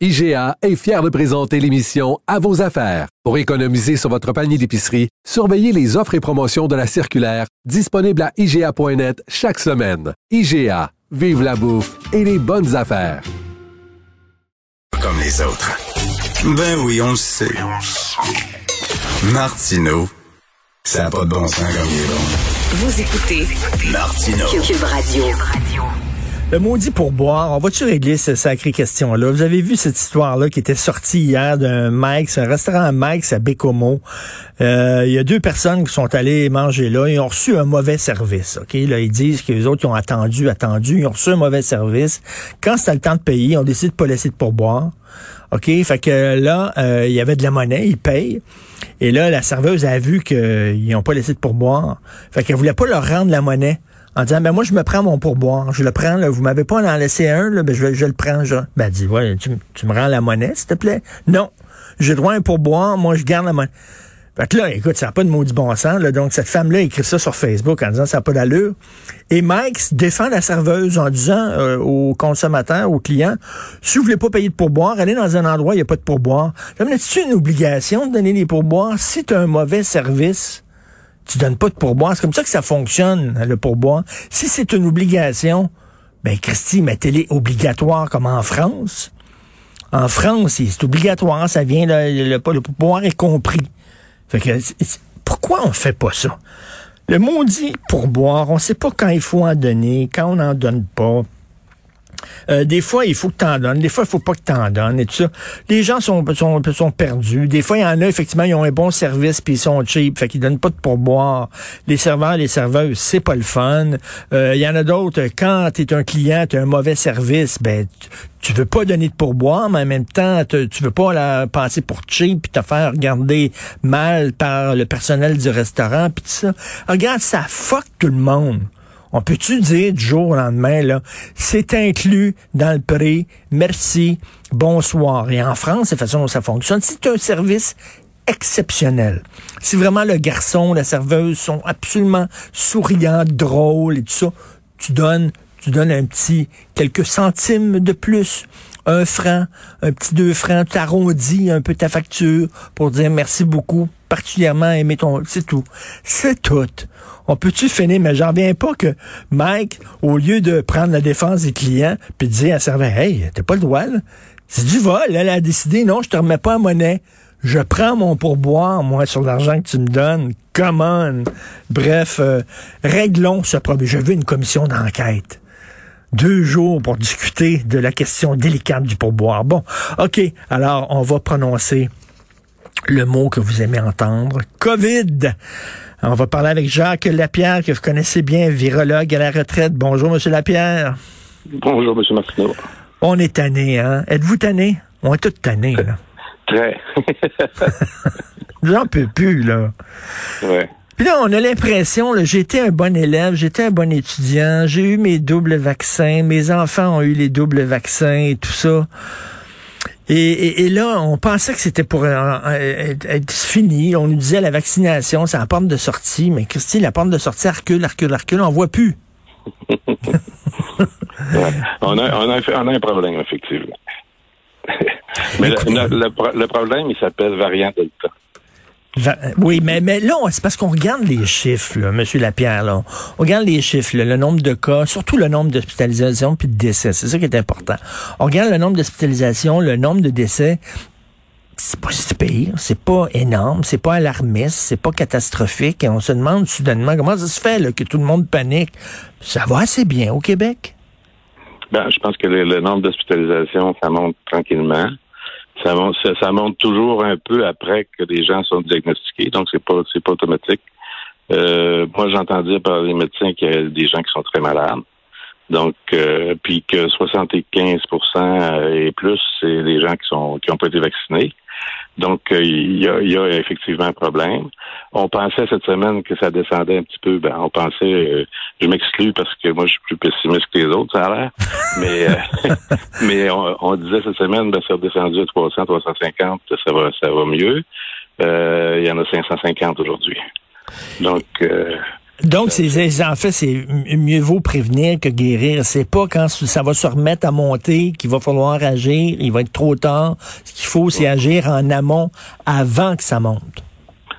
IGA est fier de présenter l'émission À vos affaires. Pour économiser sur votre panier d'épicerie, surveillez les offres et promotions de la circulaire disponible à IGA.net chaque semaine. IGA, vive la bouffe et les bonnes affaires. Comme les autres. Ben oui, on le sait. Martineau, ça n'a pas de bon sens comme il est bon. Vous écoutez Martineau. Cube Radio. Le maudit pourboire, on va-tu régler cette sacrée question-là? Vous avez vu cette histoire-là qui était sortie hier d'un Mike's, un restaurant Mike's à Bécomo. Euh, il y a deux personnes qui sont allées manger là. Ils ont reçu un mauvais service. Ok, Là, ils disent que les autres ils ont attendu, attendu. Ils ont reçu un mauvais service. Quand c'était le temps de payer, ils ont décidé de pas laisser de pourboire. OK? Fait que là, euh, il y avait de la monnaie, ils payent. Et là, la serveuse a vu qu'ils n'ont pas laissé de pourboire. Fait qu'elle voulait pas leur rendre la monnaie en disant ben moi je me prends mon pourboire, je le prends là, vous m'avez pas en laissé un là, ben je, je le prends je. Ben elle dit tu, tu me rends la monnaie s'il te plaît? Non, j'ai droit à un pourboire, moi je garde la monnaie. Fait que là, écoute, ça n'a pas de maudit bon sens. Là. Donc, cette femme-là écrit ça sur Facebook en disant ça n'a pas d'allure. Et Mike défend la serveuse en disant euh, aux consommateurs, aux clients, si vous voulez pas payer de pourboire, allez dans un endroit où il n'y a pas de pourboire. C'est une obligation de donner des pourboires si tu as un mauvais service? Tu donnes pas de pourboire. C'est comme ça que ça fonctionne, le pourboire. Si c'est une obligation, ben Christy, mettez-les obligatoire comme en France. En France, c'est obligatoire, ça vient, le, le, le pourboire est compris. Fait que, pourquoi on fait pas ça? Le maudit pourboire, on sait pas quand il faut en donner, quand on n'en donne pas. Euh, des fois, il faut que tu en donnes. Des fois, il faut pas que tu en donnes et tout ça. Les gens sont, sont, sont perdus. Des fois, il y en a, effectivement, ils ont un bon service puis ils sont cheap. Fait qu'ils donnent pas de pourboire. Les serveurs, les serveuses, c'est pas le fun. Euh, il y en a d'autres, quand tu es un client, tu as un mauvais service, ben, tu veux pas donner de pourboire, mais en même temps, tu veux pas la passer pour cheap puis te faire regarder mal par le personnel du restaurant puis tout ça. Regarde, ça fuck tout le monde. On peut-tu dire du jour au lendemain, là, c'est inclus dans le prix, merci, bonsoir. Et en France, c'est la façon dont ça fonctionne. C'est un service exceptionnel. Si vraiment le garçon, la serveuse sont absolument souriants, drôles et tout ça, tu donnes, tu donnes un petit quelques centimes de plus un franc, un petit deux francs, tu arrondis un peu ta facture pour dire merci beaucoup, particulièrement aimer ton... C'est tout. C'est tout. On peut-tu finir, mais j'en reviens pas que Mike, au lieu de prendre la défense des clients, puis dire à serveur, hey, t'as pas le droit, là. C'est du vol. Elle a décidé, non, je te remets pas en monnaie. Je prends mon pourboire, moi, sur l'argent que tu me donnes. Come. Bref, euh, réglons ce problème. Je veux une commission d'enquête deux jours pour discuter de la question délicate du pourboire. Bon, OK, alors on va prononcer le mot que vous aimez entendre, COVID. On va parler avec Jacques Lapierre, que vous connaissez bien, virologue à la retraite. Bonjour, Monsieur Lapierre. Bonjour, Monsieur Martineau. On est tanné, hein? Êtes-vous tanné? On est tous tannés, là. Très. J'en peux plus, là. Ouais. Puis là, on a l'impression, j'étais un bon élève, j'étais un bon étudiant, j'ai eu mes doubles vaccins, mes enfants ont eu les doubles vaccins et tout ça. Et, là, on pensait que c'était pour euh, être, fini. On nous disait la vaccination, c'est la porte de sortie. Mais Christy, la porte de sortie, elle recule, elle recule, elle recule, on voit plus. on, a, on, a, on a un problème, effectivement. mais le, le, problème, il s'appelle variant Delta. Oui, mais, mais là, c'est parce qu'on regarde les chiffres, là, M. Lapierre. Là. On regarde les chiffres, le nombre de cas, surtout le nombre d'hospitalisations puis de décès. C'est ça qui est important. On regarde le nombre d'hospitalisations, le nombre de décès. C'est pas si pire, c'est pas énorme, c'est pas alarmiste, c'est pas catastrophique. Et on se demande soudainement comment ça se fait là, que tout le monde panique. Ça va assez bien au Québec? Ben, je pense que le nombre d'hospitalisations, ça monte tranquillement. Ça monte, ça, monte toujours un peu après que des gens sont diagnostiqués, donc c'est pas c'est pas automatique. Euh, moi, j'entends dire par les médecins qu'il y a des gens qui sont très malades. Donc, euh, puis que 75% et plus, c'est des gens qui sont qui ont pas été vaccinés. Donc, euh, il, y a, il y, a, effectivement un problème. On pensait cette semaine que ça descendait un petit peu. Ben, on pensait, euh, je m'exclus parce que moi, je suis plus pessimiste que les autres, ça a l'air. Mais, euh, mais on, disait cette semaine, ben, c'est redescendu à 300, 350, ça va, ça va mieux. il y en a 550 aujourd'hui. Donc, donc, c'est, en fait, c'est mieux vaut prévenir que guérir. C'est pas quand ça va se remettre à monter qu'il va falloir agir. Il va être trop tard. Ce qu'il faut, c'est agir en amont avant que ça monte.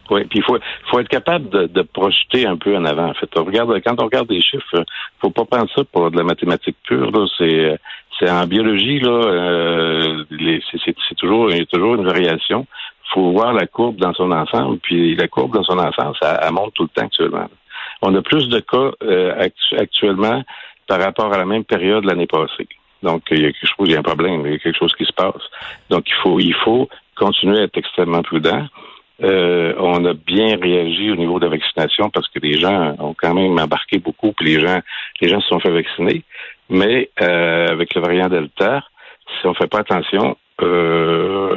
Oui, puis il faut, faut être capable de, de, projeter un peu en avant. En fait, on regarde, quand on regarde des chiffres, faut pas prendre ça pour de la mathématique pure. Là. C'est, c'est en biologie là, euh, c'est, c'est toujours, il y a toujours une variation. Faut voir la courbe dans son ensemble. Puis la courbe dans son ensemble, ça elle monte tout le temps actuellement. On a plus de cas euh, actuellement par rapport à la même période l'année passée. Donc, il y a quelque chose, il y a un problème, il y a quelque chose qui se passe. Donc, il faut, il faut continuer à être extrêmement prudent. Euh, on a bien réagi au niveau de la vaccination parce que les gens ont quand même embarqué beaucoup, puis les gens, les gens se sont fait vacciner. Mais euh, avec le variant Delta, si on fait pas attention, euh,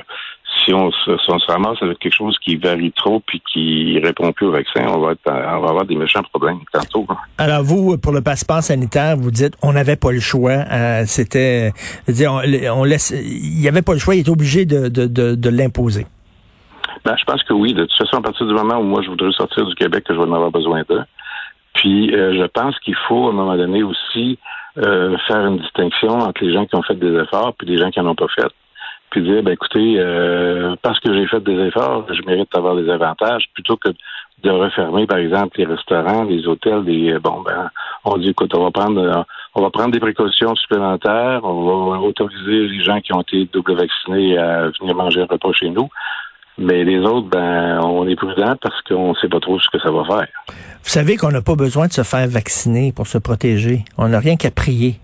si on, se, ramasse avec quelque chose qui varie trop puis qui répond plus au vaccin, on va, avoir des méchants problèmes tantôt. Alors vous, pour le passeport sanitaire, vous dites on n'avait pas le choix. Euh, c'était, on, laisse, il n'y avait pas le choix, il est obligé de, de, l'imposer. Ben, je pense que oui. De toute façon, à partir du moment où moi je voudrais sortir du Québec, que je vais en avoir besoin d'eux. Puis euh, je pense qu'il faut, à un moment donné aussi, euh, faire une distinction entre les gens qui ont fait des efforts puis les gens qui n'en ont pas fait puis dire, ben écoutez, euh, parce que j'ai fait des efforts, je mérite d'avoir des avantages, plutôt que de refermer, par exemple, les restaurants, les hôtels, des bon ben on dit écoute, on va prendre on va prendre des précautions supplémentaires, on va autoriser les gens qui ont été double vaccinés à venir manger un repas chez nous. Mais les autres, ben, on est prudent parce qu'on ne sait pas trop ce que ça va faire. Vous savez qu'on n'a pas besoin de se faire vacciner pour se protéger. On n'a rien qu'à prier.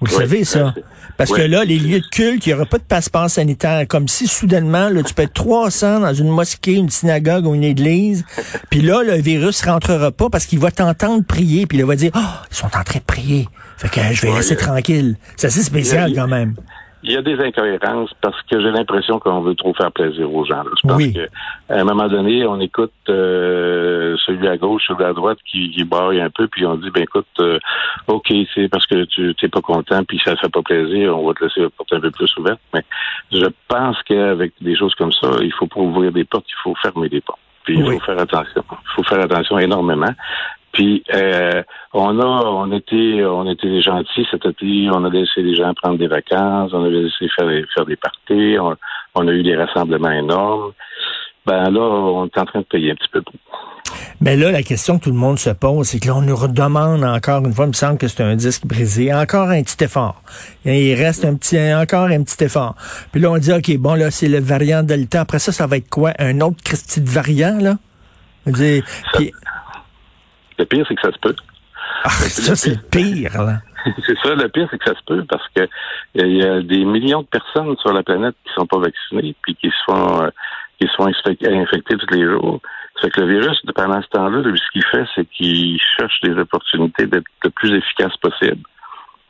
Vous le savez, ça? Parce que là, les lieux de culte, il n'y aura pas de passeport sanitaire. Comme si soudainement, là, tu peux être 300 dans une mosquée, une synagogue ou une église, puis là, le virus rentrera pas parce qu'il va t'entendre prier, puis il va dire, oh, ils sont en train de prier. Fait que je vais laisser tranquille. C'est assez spécial quand même il y a des incohérences parce que j'ai l'impression qu'on veut trop faire plaisir aux gens. Je pense qu'à un moment donné, on écoute euh, celui à gauche, celui à droite qui, qui un peu, puis on dit ben écoute, euh, ok, c'est parce que tu n'es pas content, puis ça ne fait pas plaisir, on va te laisser la porte un peu plus ouverte. Mais je pense qu'avec des choses comme ça, il faut pas ouvrir des portes, il faut fermer des portes. Puis il faut faire attention. Il faut faire attention énormément. Puis euh, on a on était on était des gentils cet été, on a laissé les gens prendre des vacances, on a laissé faire des faire des parties, on, a eu des rassemblements énormes. Ben là, on est en train de payer un petit peu plus. Mais là, la question que tout le monde se pose, c'est que là, on nous redemande encore une fois, il me semble que c'est un disque brisé, encore un petit effort. Il reste un petit, encore un petit effort. Puis là, on dit, OK, bon, là, c'est le variant Delta. Après ça, ça va être quoi? Un autre petit variant, là? Dit, le pire, c'est que ça se peut. Ah, ça, c'est le pire, là. c'est ça, le pire, c'est que ça se peut parce que il y a des millions de personnes sur la planète qui sont pas vaccinées puis qui sont euh, qui sont infectées tous les jours. C'est que le virus, pendant ce temps-là, ce qu'il fait, c'est qu'il cherche des opportunités d'être le plus efficace possible.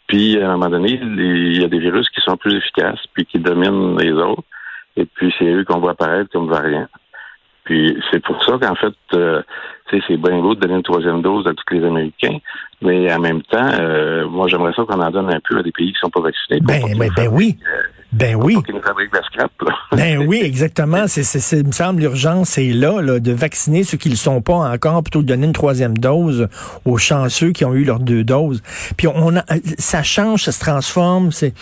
Puis, à un moment donné, il y a des virus qui sont plus efficaces, puis qui dominent les autres. Et puis, c'est eux qu'on voit apparaître comme variants. Puis c'est pour ça qu'en fait, euh, c'est bien beau de donner une troisième dose à tous les Américains, mais en même temps, euh, moi j'aimerais ça qu'on en donne un peu à des pays qui sont pas vaccinés. Ben, ben, ben oui. Ben oui. ben oui, exactement. C'est, c'est, il me semble l'urgence c'est là, là, de vacciner ceux qui ne le sont pas encore, plutôt de donner une troisième dose aux chanceux qui ont eu leurs deux doses. Puis on a, ça change, ça se transforme. C'est,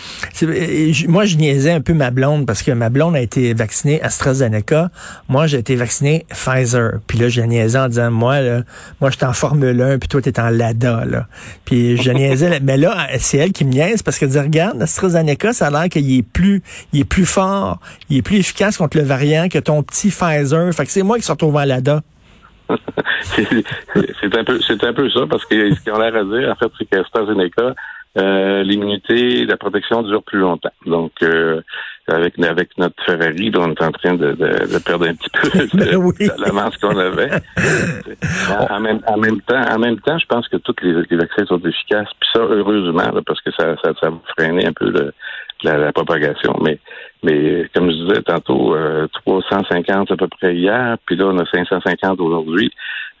moi, je niaisais un peu ma blonde parce que ma blonde a été vaccinée AstraZeneca. Moi, j'ai été vacciné Pfizer. Puis là, je niaisais en disant, moi, là, moi, j'étais en Formule 1, puis toi, t'es en LADA, là. Puis je niaisais, mais là, c'est elle qui me niaise parce que dit, regarde, AstraZeneca, ça a l'air qu'il est plus il est plus fort, il est plus efficace contre le variant que ton petit Pfizer. Fait que c'est moi qui se retrouve à l'ADA. c'est un peu c'est un peu ça parce que ce qu'ils ont l'air à dire en fait c'est qu'AstraZeneca euh, l'immunité la protection dure plus longtemps donc euh, avec avec notre Ferrari on est en train de, perdre un petit peu de, ben la masse qu'on avait en, même, en même temps en même temps je pense que tous les, vaccins sont efficaces puis ça heureusement parce que ça, ça ça va freiner un peu le, la, propagation. Mais Mais comme je disais tantôt, 350 à peu près hier, puis là, on a 550 aujourd'hui.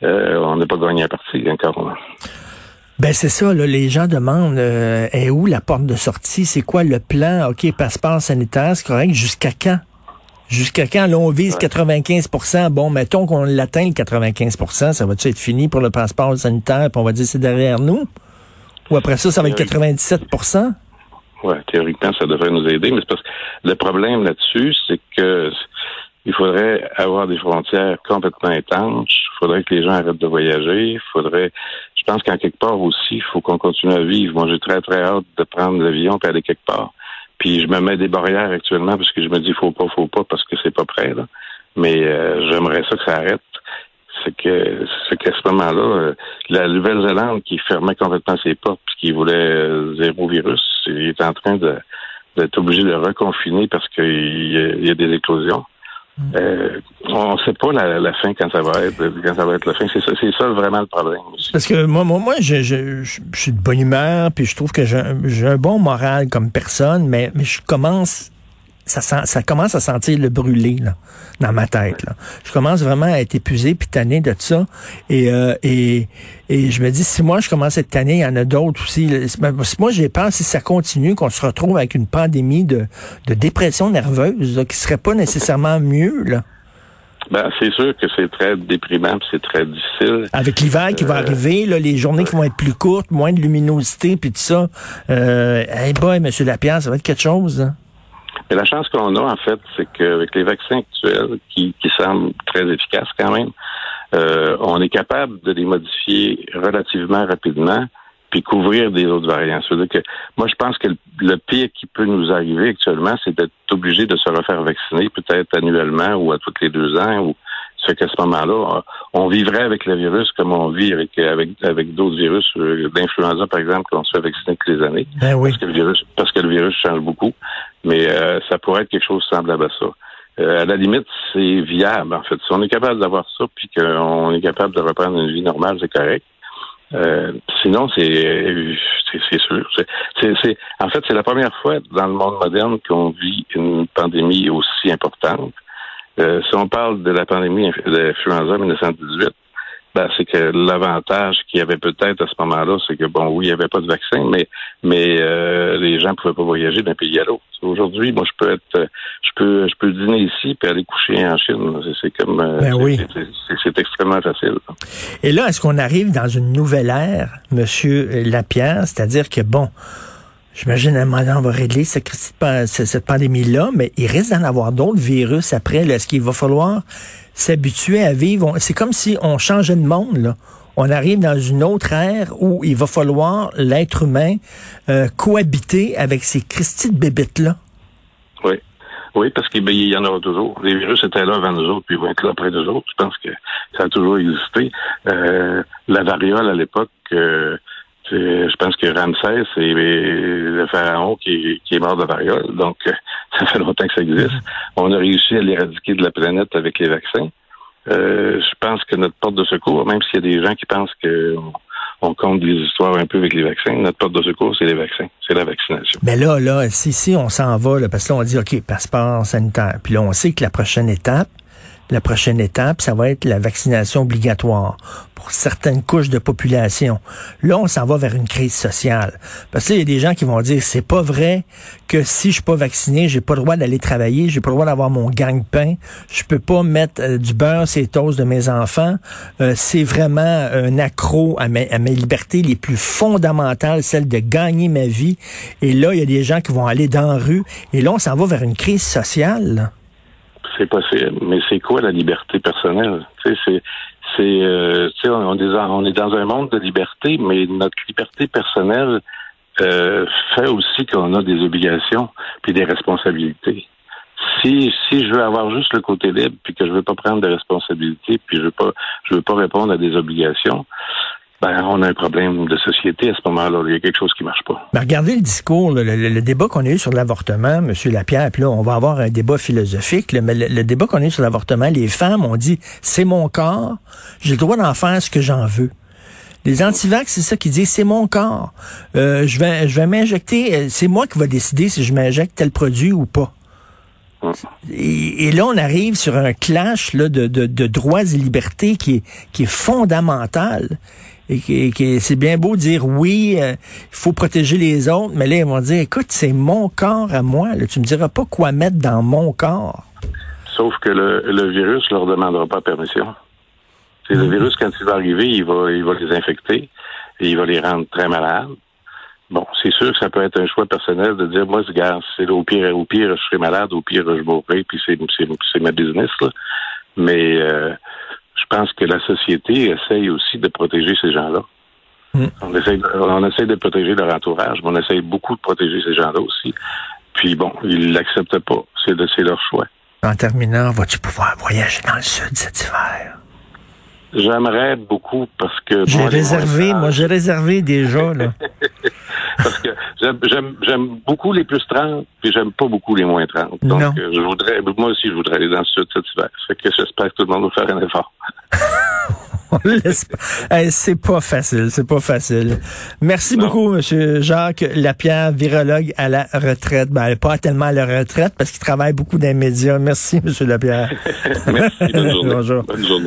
on n'a pas gagné la partie encore. Ben c'est ça, là, les gens demandent est où la porte de sortie, c'est quoi le plan, OK, passeport sanitaire, c'est correct, jusqu'à quand? Jusqu'à quand? Là, on vise 95% Bon, mettons qu'on l'atteint, le 95% ça va-tu être fini pour le passeport sanitaire, puis on va dire c'est derrière nous? Ou après ça, ça va être 97 Oui, théoriquement, ça devrait nous aider, mais c'est parce que le problème là-dessus, c'est que il faudrait avoir des frontières complètement étanches. Il faudrait que les gens arrêtent de voyager. Il faudrait, je pense qu'en quelque part aussi, il faut qu'on continue à vivre. Moi, j'ai très, très hâte de prendre l'avion et aller quelque part. Puis je me mets des barrières actuellement parce que je me dis faut pas, faut pas parce que c'est pas prêt. Là. Mais euh, j'aimerais ça que ça arrête. C'est que c'est qu'à ce moment-là, euh, la Nouvelle-Zélande qui fermait complètement ses portes puis qui voulait euh, zéro virus, il est en train de d'être obligé de reconfiner parce qu'il y, a des éclosions. Euh, on ne sait pas la, fin quand ça va être quand ça va être la fin. C'est ça, c'est ça vraiment le problème. Parce que moi, moi, moi je, je, je, suis de bonne humeur, puis je trouve que j'ai un bon moral comme personne, mais, mais je commence ça, ça commence à sentir le brûler là, dans ma tête. Là. Je commence vraiment à être épuisé puis tanné de ça. Et, euh, et, et je me dis, si moi je commence à être tanné, il y en a d'autres aussi. Ben, moi j'ai peur, si ça continue, qu'on se retrouve avec une pandémie de, de dépression nerveuse là, qui serait pas nécessairement mieux. Là. Ben, c'est sûr que c'est très déprimant, c'est très difficile. Avec l'hiver qui va euh, arriver, là, les journées qui vont être plus courtes, moins de luminosité, puis tout ça. Euh, hey boy, Monsieur Lapierre, ça va être quelque chose. Hein? Mais la chance qu'on a, en fait, c'est qu'avec les vaccins actuels, qui, qui semblent très efficaces quand même, euh, on est capable de les modifier relativement rapidement puis couvrir des autres variants. C'est-à-dire que moi, je pense que le, pire qui peut nous arriver actuellement, c'est d'être obligé de se refaire vacciner peut-être annuellement ou à tous les deux ans ou fait qu'à ce moment-là, on vivrait avec le virus comme on vit avec avec, avec d'autres virus, euh, d'influenza par exemple, qu'on se fait vacciner toutes les années. Ben oui. Parce que le virus, parce que le virus change beaucoup. Mais euh, ça pourrait être quelque chose semblable à ça. Euh, à la limite, c'est viable, en fait. Si on est capable d'avoir ça, puis qu'on est capable de reprendre une vie normale, c'est correct. Euh, sinon, c'est c'est sûr. C'est en fait, c'est la première fois dans le monde moderne qu'on vit une pandémie aussi importante. Euh, si on parle de la pandémie d'influenza 1918, ben, c'est que l'avantage qu'il y avait peut-être à ce moment-là, c'est que bon, oui, il n'y avait pas de vaccin, mais mais euh, les gens ne pouvaient pas voyager d'un pays à l'autre. Aujourd'hui, moi, je peux être, je peux, je peux dîner ici puis aller coucher en Chine. C'est comme, euh, ben oui. c'est extrêmement facile. Et là, est-ce qu'on arrive dans une nouvelle ère, Monsieur Lapierre, c'est-à-dire que bon. J'imagine à un moment on va régler cette, cette pandémie-là, mais il risque d'en avoir d'autres virus après. Est-ce qu'il va falloir s'habituer à vivre? C'est comme si on changeait de monde. Là. On arrive dans une autre ère où il va falloir, l'être humain, euh, cohabiter avec ces Christy de bébites-là. Oui. Oui, parce qu'il ben, y en aura toujours. Les virus étaient là avant nous autres, puis ils vont être là après nous autres. Je pense que ça a toujours existé. Euh, la variole, à l'époque, euh, je pense que Ramsès, c'est le pharaon qui, est mort de variole. Donc, ça fait longtemps que ça existe. On a réussi à l'éradiquer de la planète avec les vaccins. Euh, je pense que notre porte de secours, même s'il y a des gens qui pensent que on, compte des histoires un peu avec les vaccins, notre porte de secours, c'est les vaccins, c'est la vaccination. Mais là, là, si, si on s'en va, là, parce que là, on dit, OK, passeport sanitaire. Puis là, on sait que la prochaine étape, la prochaine étape, ça va être la vaccination obligatoire pour certaines couches de population. Là, on s'en va vers une crise sociale. Parce que là, il y a des gens qui vont dire, c'est pas vrai que si je suis pas vacciné, j'ai pas le droit d'aller travailler, j'ai pas le droit d'avoir mon gang-pain, je peux pas mettre euh, du beurre sur les de mes enfants. Euh, c'est vraiment un accro à mes, à mes libertés les plus fondamentales, celle de gagner ma vie. Et là, il y a des gens qui vont aller dans la rue. Et là, on s'en va vers une crise sociale c'est possible. Mais c'est quoi la liberté personnelle? C'est, c'est, euh, sais, on, est dans un monde de liberté, mais notre liberté personnelle euh, fait aussi qu'on a des obligations puis des responsabilités. Si, si je veux avoir juste le côté libre puis que je veux pas prendre de responsabilités puis je veux pas, je veux pas répondre à des obligations, ben, on a un problème de société à ce moment-là. Il y a quelque chose qui marche pas. Ben, regardez le discours, le, débat qu'on a eu sur l'avortement, M. Lapierre, puis là, on va avoir un débat philosophique, mais le, débat qu'on a eu sur l'avortement, les femmes ont dit, c'est mon corps, j'ai le droit d'en faire ce que j'en veux. Les antivax, c'est ça qui disent, c'est mon corps. Euh, je vais, je vais m'injecter, euh, c'est moi qui vais décider si je m'injecte tel produit ou pas. Et, là, on arrive sur un clash là, de, de, droits et libertés qui est, qui est fondamental. Et qui, c'est bien beau de dire oui, euh, il faut protéger les autres, mais là, ils vont dire, écoute, c'est mon corps à moi. Là, tu me diras pas quoi mettre dans mon corps. Sauf que le, le virus leur demandera pas permission. C'est le mhm. virus, quand il va arriver, il va, il va les infecter et il va les rendre très malades. Bon, c'est sûr que ça peut être un choix personnel de dire, moi, regarde, c'est au pire, au pire, je serai malade, au pire, je mourrai, puis c'est, c'est, ma business, là. Mais euh, je pense que la société essaye aussi de protéger ces gens-là. Mhm. On, essaye, on essaye de protéger leur entourage, mais on essaye beaucoup de protéger ces gens-là aussi. Puis bon, ils l'acceptent pas. C'est, de, c'est leur choix. En terminant, vas-tu pouvoir voyager dans le sud cet hiver? J'aimerais beaucoup parce que. J'ai réservé, moi j'ai réservé déjà, là. parce que j'aime beaucoup les plus 30, puis j'aime pas beaucoup les moins 30. Donc, euh, je voudrais, moi aussi, je voudrais aller dans le sud cet hiver. Fait que j'espère que tout le monde va faire un effort. c'est pas facile, c'est pas facile. Merci beaucoup, Monsieur Jacques Lapierre, virologue à la retraite. Ben, pas tellement à la retraite parce qu'il travaille beaucoup dans les médias. Merci, Monsieur Lapierre. Merci. Bonne journée. Bonjour. Bonne journée.